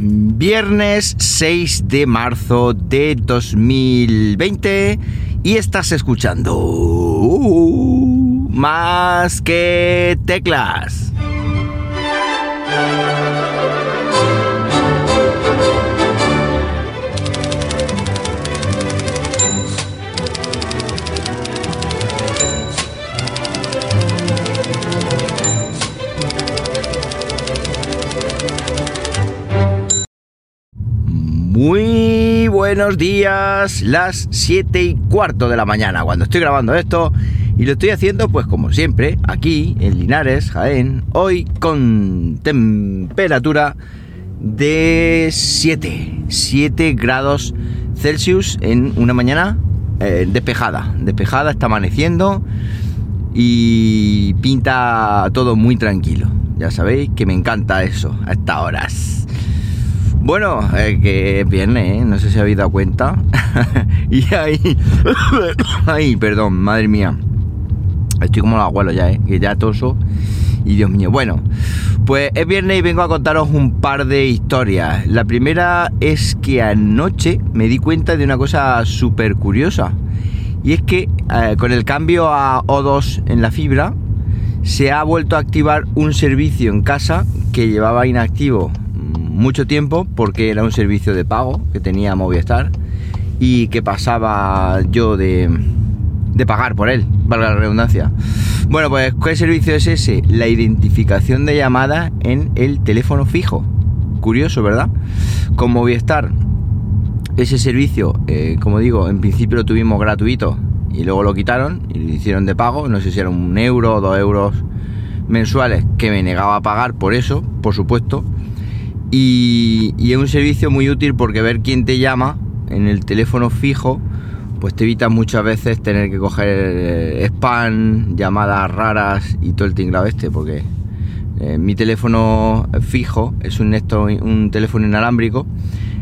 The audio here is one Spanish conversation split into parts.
Viernes 6 de marzo de 2020 y estás escuchando uh, más que teclas. Muy buenos días, las 7 y cuarto de la mañana cuando estoy grabando esto y lo estoy haciendo pues como siempre aquí en Linares, Jaén, hoy con temperatura de 7, 7 grados Celsius en una mañana eh, despejada, despejada, está amaneciendo y pinta todo muy tranquilo. Ya sabéis que me encanta eso a estas horas. Bueno, eh, que es viernes, ¿eh? no sé si habéis dado cuenta. y ahí. Ay, perdón, madre mía. Estoy como los abuelos ya, ¿eh? Que ya toso. Y Dios mío. Bueno, pues es viernes y vengo a contaros un par de historias. La primera es que anoche me di cuenta de una cosa súper curiosa. Y es que eh, con el cambio a O2 en la fibra, se ha vuelto a activar un servicio en casa que llevaba inactivo mucho tiempo porque era un servicio de pago que tenía Movistar y que pasaba yo de, de pagar por él, valga la redundancia. Bueno, pues ¿qué servicio es ese? La identificación de llamada en el teléfono fijo. Curioso, ¿verdad? Con Movistar, ese servicio, eh, como digo, en principio lo tuvimos gratuito y luego lo quitaron y lo hicieron de pago. No sé si era un euro o dos euros mensuales que me negaba a pagar por eso, por supuesto. Y, es un servicio muy útil porque ver quién te llama en el teléfono fijo, pues te evita muchas veces tener que coger eh, spam, llamadas raras y todo el tinglado este, porque eh, mi teléfono fijo es un, un teléfono inalámbrico.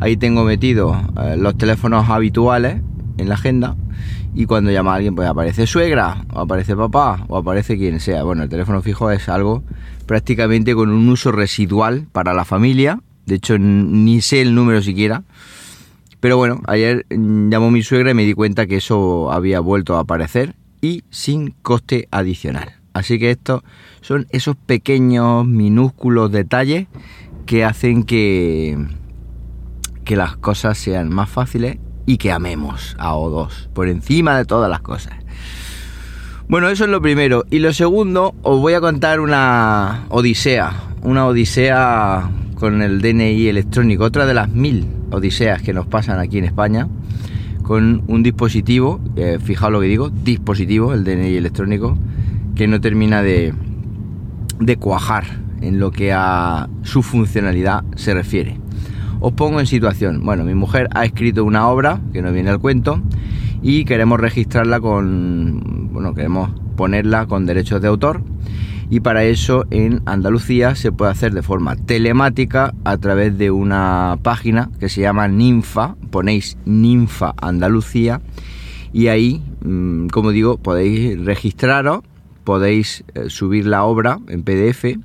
Ahí tengo metido eh, los teléfonos habituales en la agenda y cuando llama alguien pues aparece suegra o aparece papá o aparece quien sea. Bueno, el teléfono fijo es algo prácticamente con un uso residual para la familia. De hecho, ni sé el número siquiera. Pero bueno, ayer llamó mi suegra y me di cuenta que eso había vuelto a aparecer y sin coste adicional. Así que estos son esos pequeños, minúsculos detalles que hacen que, que las cosas sean más fáciles y que amemos a O2 por encima de todas las cosas. Bueno, eso es lo primero. Y lo segundo, os voy a contar una odisea. Una odisea con el DNI electrónico. Otra de las mil odiseas que nos pasan aquí en España. Con un dispositivo, eh, fijaos lo que digo, dispositivo, el DNI electrónico, que no termina de, de cuajar en lo que a su funcionalidad se refiere. Os pongo en situación. Bueno, mi mujer ha escrito una obra, que no viene al cuento, y queremos registrarla con, bueno, queremos ponerla con derechos de autor y para eso en Andalucía se puede hacer de forma telemática a través de una página que se llama Ninfa, ponéis Ninfa Andalucía y ahí, mm, como digo, podéis registraros, podéis eh, subir la obra en PDF,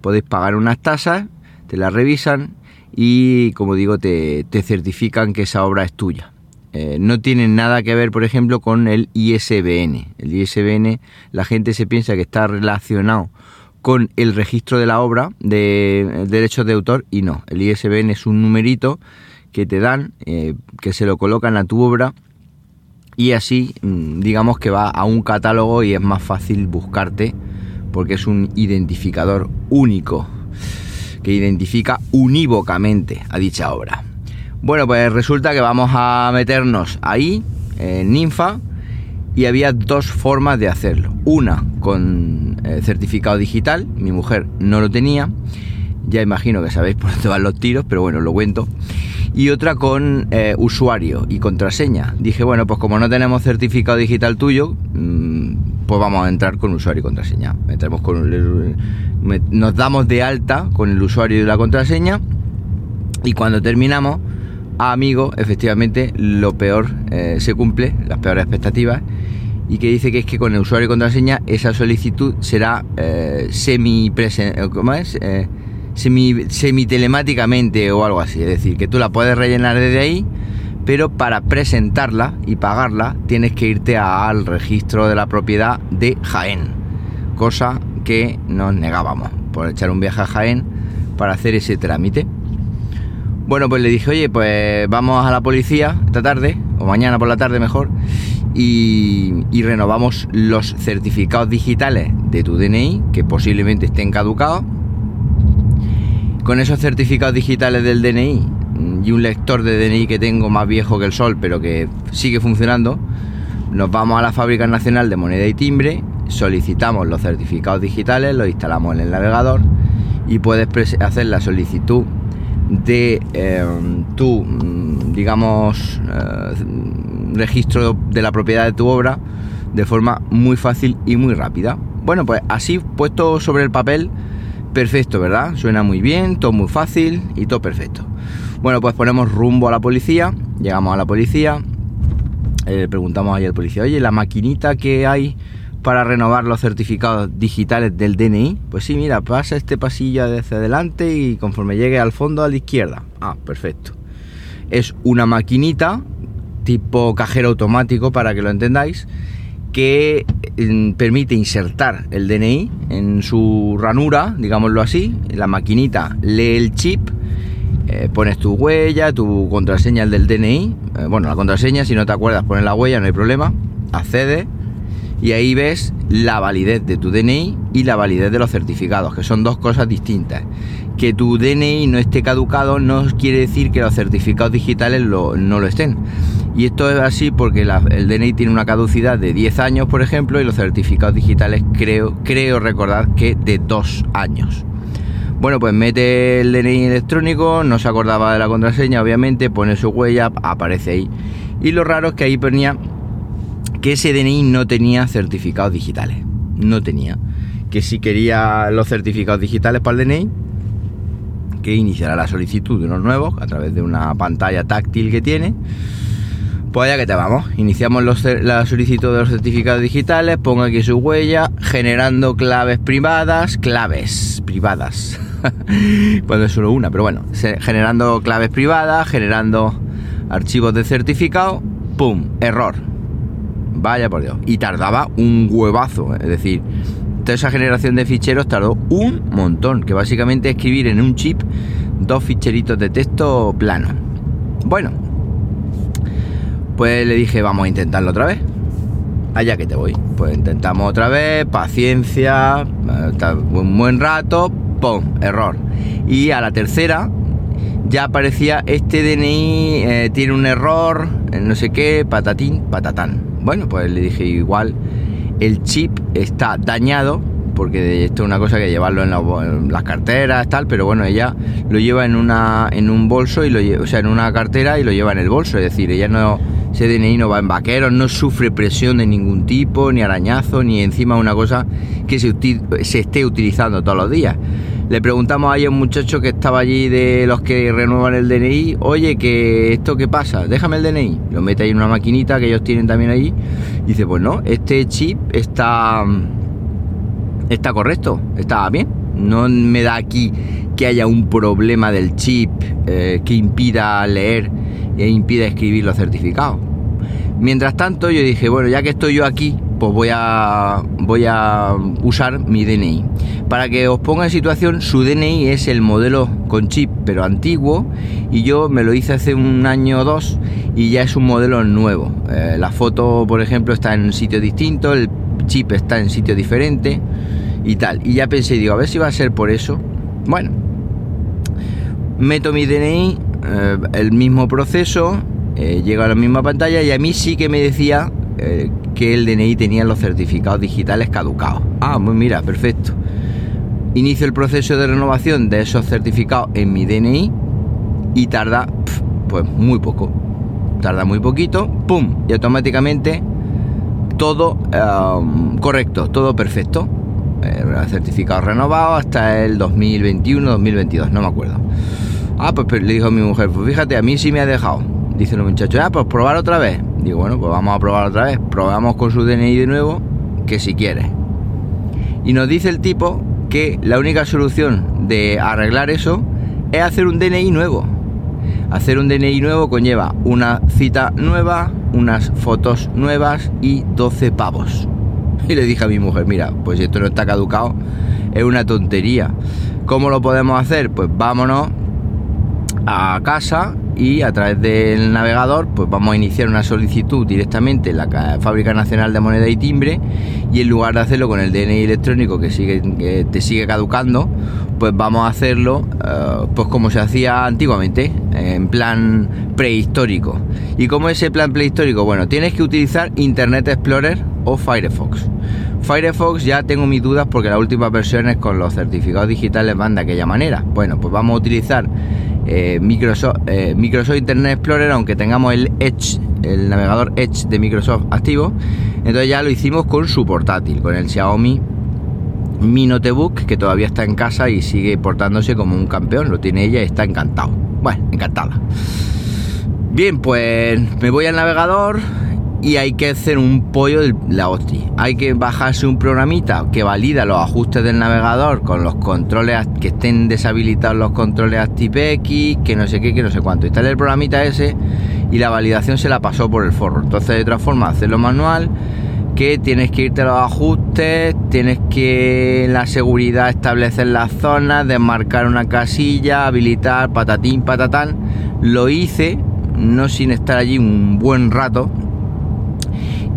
podéis pagar unas tasas, te la revisan y como digo te, certifican que esa obra es tuya. Eh, no tienen nada que ver, por ejemplo, con el ISBN. El ISBN, la gente se piensa que está relacionado con el registro de la obra de, derechos de autor y no. El ISBN es un numerito que te dan, eh, que se lo colocan a tu obra y así, mm, digamos que va a un catálogo y es más fácil buscarte porque es un identificador único identifica unívocamente a dicha obra. Bueno, pues resulta que vamos a meternos ahí, en Ninfa, y había dos formas de hacerlo. Una con eh, certificado digital, mi mujer no lo tenía, ya imagino que sabéis por dónde van los tiros, pero bueno, lo cuento. Y otra con eh, usuario y contraseña. Dije, bueno, pues como no tenemos certificado digital tuyo, mm, pues vamos a entrar con usuario y contraseña. con, nos damos de alta con el usuario y la contraseña y cuando terminamos amigo, efectivamente, lo peor eh, se cumple, las peores expectativas, y que dice que es que con el usuario y contraseña esa solicitud será eh, semi ¿cómo es? Eh, semi, semitelemáticamente o algo así. Es decir, que tú la puedes rellenar desde ahí, pero para presentarla y pagarla tienes que irte al registro de la propiedad de Jaén. Cosa que nos negábamos por echar un viaje a Jaén para hacer ese trámite. Bueno, pues le dije, oye, pues vamos a la policía esta tarde, o mañana por la tarde mejor, y, renovamos los certificados digitales de tu DNI, que posiblemente estén caducados. Con esos certificados digitales del DNI y un lector de DNI que tengo más viejo que el sol, pero que sigue funcionando, nos vamos a la Fábrica Nacional de Moneda y Timbre, solicitamos los certificados digitales, los instalamos en el navegador y puedes hacer la solicitud de eh, tu, mm, digamos, eh, registro de la propiedad de tu obra de forma muy fácil y muy rápida. Bueno, pues así puesto sobre el papel, perfecto, ¿verdad? Suena muy bien, todo muy fácil y todo perfecto. Bueno, pues ponemos rumbo a la policía, llegamos a la policía, eh, preguntamos ahí al policía, oye, la maquinita que hay para renovar los certificados digitales del DNI, pues sí, mira, pasa este pasillo hacia adelante y conforme llegue al fondo a la izquierda. Ah, perfecto. Es una maquinita tipo cajero automático para que lo entendáis que mm, permite insertar el DNI en su ranura, digámoslo así, la maquinita lee el chip, eh, pones tu huella, tu contraseña del DNI, eh, bueno, la contraseña, si no te acuerdas, pones la huella, no hay problema, accede y ahí ves la validez de tu DNI y la validez de los certificados, que son dos cosas distintas. Que tu DNI no esté caducado no quiere decir que los certificados digitales no lo estén. Y esto es así porque el DNI tiene una caducidad de 10 años, por ejemplo, y los certificados digitales creo, creo recordar que de 2 años. Bueno, pues mete el DNI electrónico, no se acordaba de la contraseña, obviamente, pone su huella, aparece ahí. Y lo raro es que ahí ponía que ese DNI no tenía certificados digitales. No tenía. Que si quería los certificados digitales para el DNI, que iniciará la solicitud de unos nuevos a través de una pantalla táctil que tiene. Pues allá que te vamos. Iniciamos la solicitud de los certificados digitales. Pongo aquí su huella, generando claves privadas. Claves privadas. Cuando es solo una, pero bueno. Generando claves privadas, generando archivos de certificado. ¡Pum! Error Vaya por Dios. Y tardaba un huevazo. Es decir, toda esa generación de ficheros tardó un montón. Que básicamente escribir en un chip dos ficheritos de texto plano. Bueno. Pues le dije, vamos a intentarlo otra vez. Allá que te voy. Pues intentamos otra vez. Paciencia. Un buen rato. ¡Pum! Error. Y a la tercera ya aparecía este DNI eh, tiene un error, no sé qué, patatín, patatán. Bueno, pues le dije igual, el chip está dañado, porque esto es una cosa que llevarlo en, las carteras, tal, pero bueno, ella lo lleva en una en un bolso y lo o sea, en una cartera y lo lleva en el bolso, es decir, ella no ese DNI no va en vaqueros, no sufre presión de ningún tipo, ni arañazo, ni encima una cosa que se, se esté utilizando todos los días. Le preguntamos a un muchacho que estaba allí de los que renuevan el DNI, oye, que esto qué pasa, déjame el DNI. Lo mete ahí en una maquinita que ellos tienen también allí. Y dice, pues no, este chip está, está correcto, está bien. No me da aquí que haya un problema del chip eh, que impida leer e impida escribir los certificados. Mientras tanto, yo dije, bueno, ya que estoy yo aquí, pues voy a, voy a usar mi DNI. Para que os ponga en situación, su DNI es el modelo con chip, pero antiguo, y yo me lo hice hace un año o dos y ya es un modelo nuevo. Eh, la foto, por ejemplo, está en un sitio distinto, el chip está en sitio diferente y tal. Y ya pensé, digo, a ver si va a ser por eso. Bueno, meto mi DNI, eh, el mismo proceso, eh, llego a la misma pantalla y a mí sí que me decía que el DNI tenía los certificados digitales caducados. Ah, pues mira, perfecto. Inicio el proceso de renovación de esos certificados en mi DNI y tarda pues muy poco. Tarda muy poquito, ¡pum! Y automáticamente todo correcto, todo perfecto. Eh, certificado renovado hasta el 2021-2022, no me acuerdo. Ah, pues le dijo mi mujer, pues fíjate, a mí sí me ha dejado. Dice el muchacho, ah, pues probar otra vez. Digo, bueno, pues vamos a probar otra vez. Probamos con su DNI de nuevo, que si quiere. Y nos dice el tipo que la única solución de arreglar eso es hacer un DNI nuevo. Hacer un DNI nuevo conlleva una cita nueva, unas fotos nuevas y 12 pavos. Y le dije a mi mujer, mira, pues esto no está caducado, es una tontería. ¿Cómo lo podemos hacer? Pues vámonos a casa y a través del navegador pues vamos a iniciar una solicitud directamente en la Fábrica Nacional de Moneda y Timbre y en lugar de hacerlo con el DNI electrónico que te sigue caducando pues vamos a hacerlo eh, pues como se hacía antiguamente en plan prehistórico. Y como ese plan prehistórico bueno tienes que utilizar Internet Explorer o Firefox Firefox ya tengo mis dudas porque las últimas versiones con los certificados digitales van de aquella manera bueno pues vamos a utilizar eh, Microsoft, eh, Microsoft Internet Explorer, aunque tengamos el Edge, el navegador Edge de Microsoft activo, entonces ya lo hicimos con su portátil, con el Xiaomi Mi Notebook, que todavía está en casa y sigue portándose como un campeón, lo tiene ella y está encantado. Bueno, encantada. Bien, pues me voy al navegador, y hay que hacer un pollo de la hostia. Hay que bajarse un programita que valida los ajustes del navegador con los controles que estén deshabilitados los controles ActiveX, que no sé qué, que no sé cuánto. Instale el programita ese y la validación se la pasó por el forro. Entonces, de otra forma, hacerlo manual. Que tienes que irte a los ajustes, tienes que en la seguridad establecer las zonas, desmarcar una casilla, habilitar patatín, patatán. Lo hice, no sin estar allí un buen rato,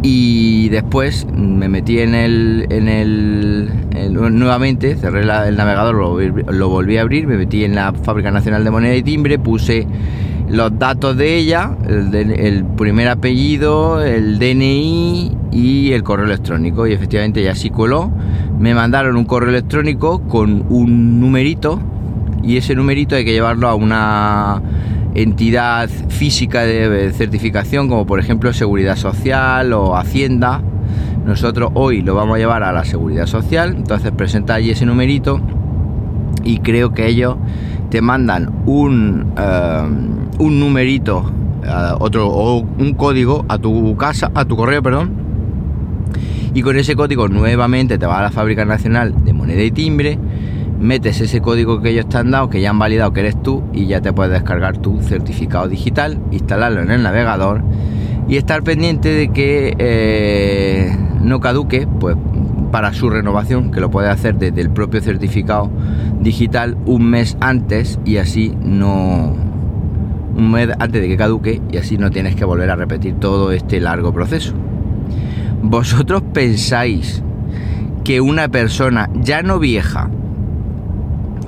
y después me metí en el, en el, nuevamente, cerré el navegador, lo, volví a abrir, me metí en la Fábrica Nacional de Moneda y Timbre, puse los datos de ella, el, primer apellido, el DNI y el correo electrónico. Y efectivamente ya sí coló. Me mandaron un correo electrónico con un numerito y ese numerito hay que llevarlo a una entidad física de certificación como por ejemplo Seguridad Social o Hacienda. Nosotros hoy lo vamos a llevar a la Seguridad Social, entonces presenta allí ese numerito y creo que ellos te mandan un, eh, un numerito, eh, otro o un código a tu casa, a tu correo, perdón. Y con ese código nuevamente te va a la Fábrica Nacional de Moneda y Timbre metes ese código que ellos te han dado, que ya han validado que eres tú, y ya te puedes descargar tu certificado digital, instalarlo en el navegador y estar pendiente de que eh, no caduque, pues para su renovación, que lo puedes hacer desde el propio certificado digital un mes antes y así no un mes antes de que caduque y así no tienes que volver a repetir todo este largo proceso. ¿Vosotros pensáis que una persona ya no vieja,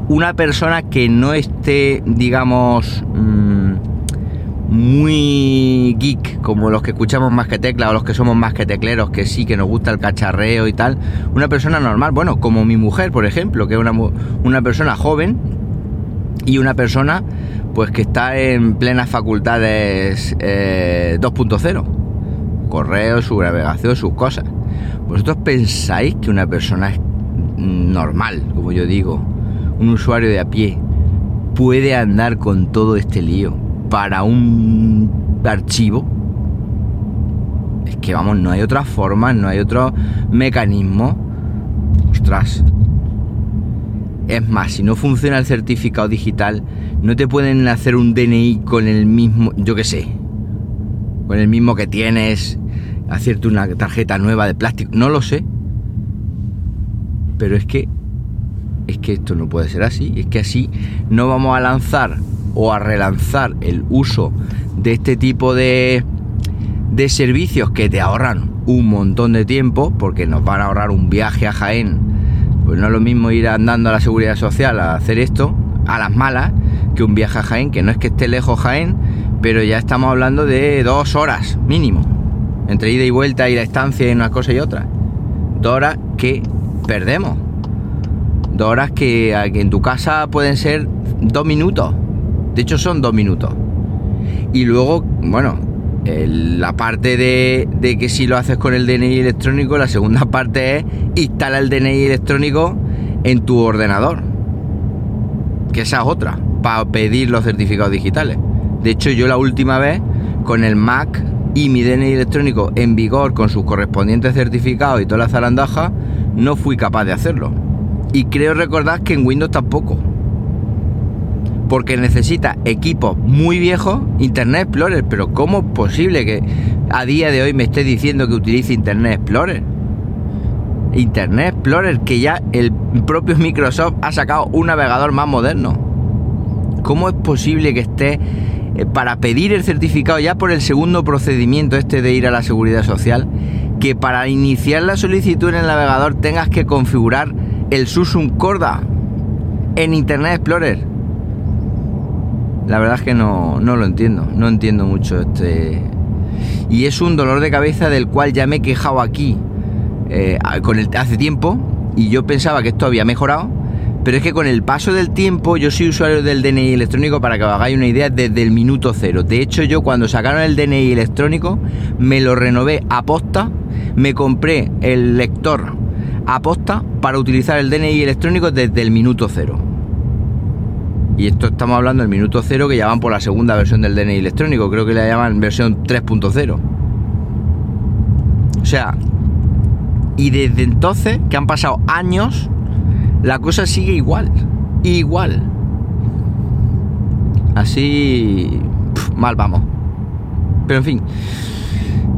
una persona que no esté, digamos, mm, muy geek, como los que escuchamos más que tecla o los que somos más que tecleros, que sí, que nos gusta el cacharreo y tal, una persona normal, bueno, como mi mujer, por ejemplo, que es una, una persona joven y una persona pues que está en plenas facultades 2.0, eh, correo, su navegación, sus cosas. ¿Vosotros pensáis que una persona normal, como yo digo, un usuario de a pie puede andar con todo este lío para un archivo, es que vamos, no hay otra forma, no hay otro mecanismo. Ostras. Es más, si no funciona el certificado digital, no te pueden hacer un DNI con el mismo, yo qué sé, con el mismo que tienes, hacerte una tarjeta nueva de plástico, no lo sé. Pero es que es que esto no puede ser así, es que así no vamos a lanzar o a relanzar el uso de este tipo de, de servicios que te ahorran un montón de tiempo, porque nos van a ahorrar un viaje a Jaén. Pues no es lo mismo ir andando a la seguridad social a hacer esto, a las malas, que un viaje a Jaén, que no es que esté lejos Jaén, pero ya estamos hablando de dos horas mínimo, entre ida y vuelta y la estancia y una cosa y otra. Dos horas que perdemos Dos horas que, en tu casa pueden ser dos minutos. De hecho, son dos minutos. Y luego, bueno, la parte de, que si lo haces con el DNI electrónico, la segunda parte es instala el DNI electrónico en tu ordenador. Que esa es otra, para pedir los certificados digitales. De hecho, yo la última vez, con el Mac y mi DNI electrónico en vigor, con sus correspondientes certificados y toda la zarandaja, no fui capaz de hacerlo Y creo recordar que en Windows tampoco. Porque necesita equipos muy viejos, Internet Explorer. Pero ¿cómo es posible que a día de hoy me esté diciendo que utilice Internet Explorer? Internet Explorer, que ya el propio Microsoft ha sacado un navegador más moderno. ¿Cómo es posible que esté eh, para pedir el certificado ya por el segundo procedimiento este de ir a la seguridad social? Que para iniciar la solicitud en el navegador tengas que configurar el Susum Corda en Internet Explorer. La verdad es que no, no lo entiendo, no entiendo mucho este... Y es un dolor de cabeza del cual ya me he quejado aquí eh, con el, hace tiempo y yo pensaba que esto había mejorado, pero es que con el paso del tiempo yo soy usuario del DNI electrónico para que os hagáis una idea desde el minuto cero. De hecho yo cuando sacaron el DNI electrónico me lo renové a posta, me compré el lector a posta para utilizar el DNI electrónico desde el minuto cero. Y esto estamos hablando del minuto cero que ya van por la segunda versión del DNI electrónico, creo que la llaman versión 3.0. O sea, y desde entonces, que han pasado años, la cosa sigue igual. Igual. Así... mal vamos. Pero en fin.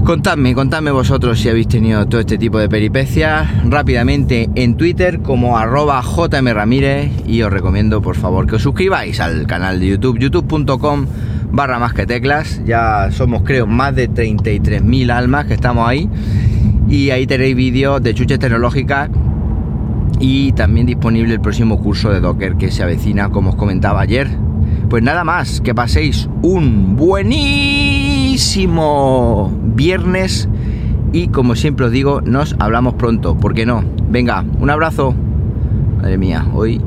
Contadme, contadme vosotros si habéis tenido todo este tipo de peripecias rápidamente en Twitter como arroba jmramírez y os recomiendo por favor que os suscribáis al canal de YouTube, youtube.com barra más que teclas. Ya somos creo más de 33.000 almas que estamos ahí y ahí tenéis vídeos de chuches tecnológicas y también disponible el próximo curso de Docker que se avecina, como os comentaba ayer. Pues nada más, que paséis un buenísimo viernes y como siempre os digo, nos hablamos pronto, ¿por qué no? Venga, un abrazo. Madre mía, hoy...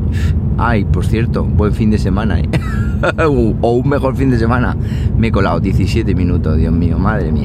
Ay, por cierto, buen fin de semana, ¿eh? o un mejor fin de semana. Me he colado 17 minutos, Dios mío, madre mía.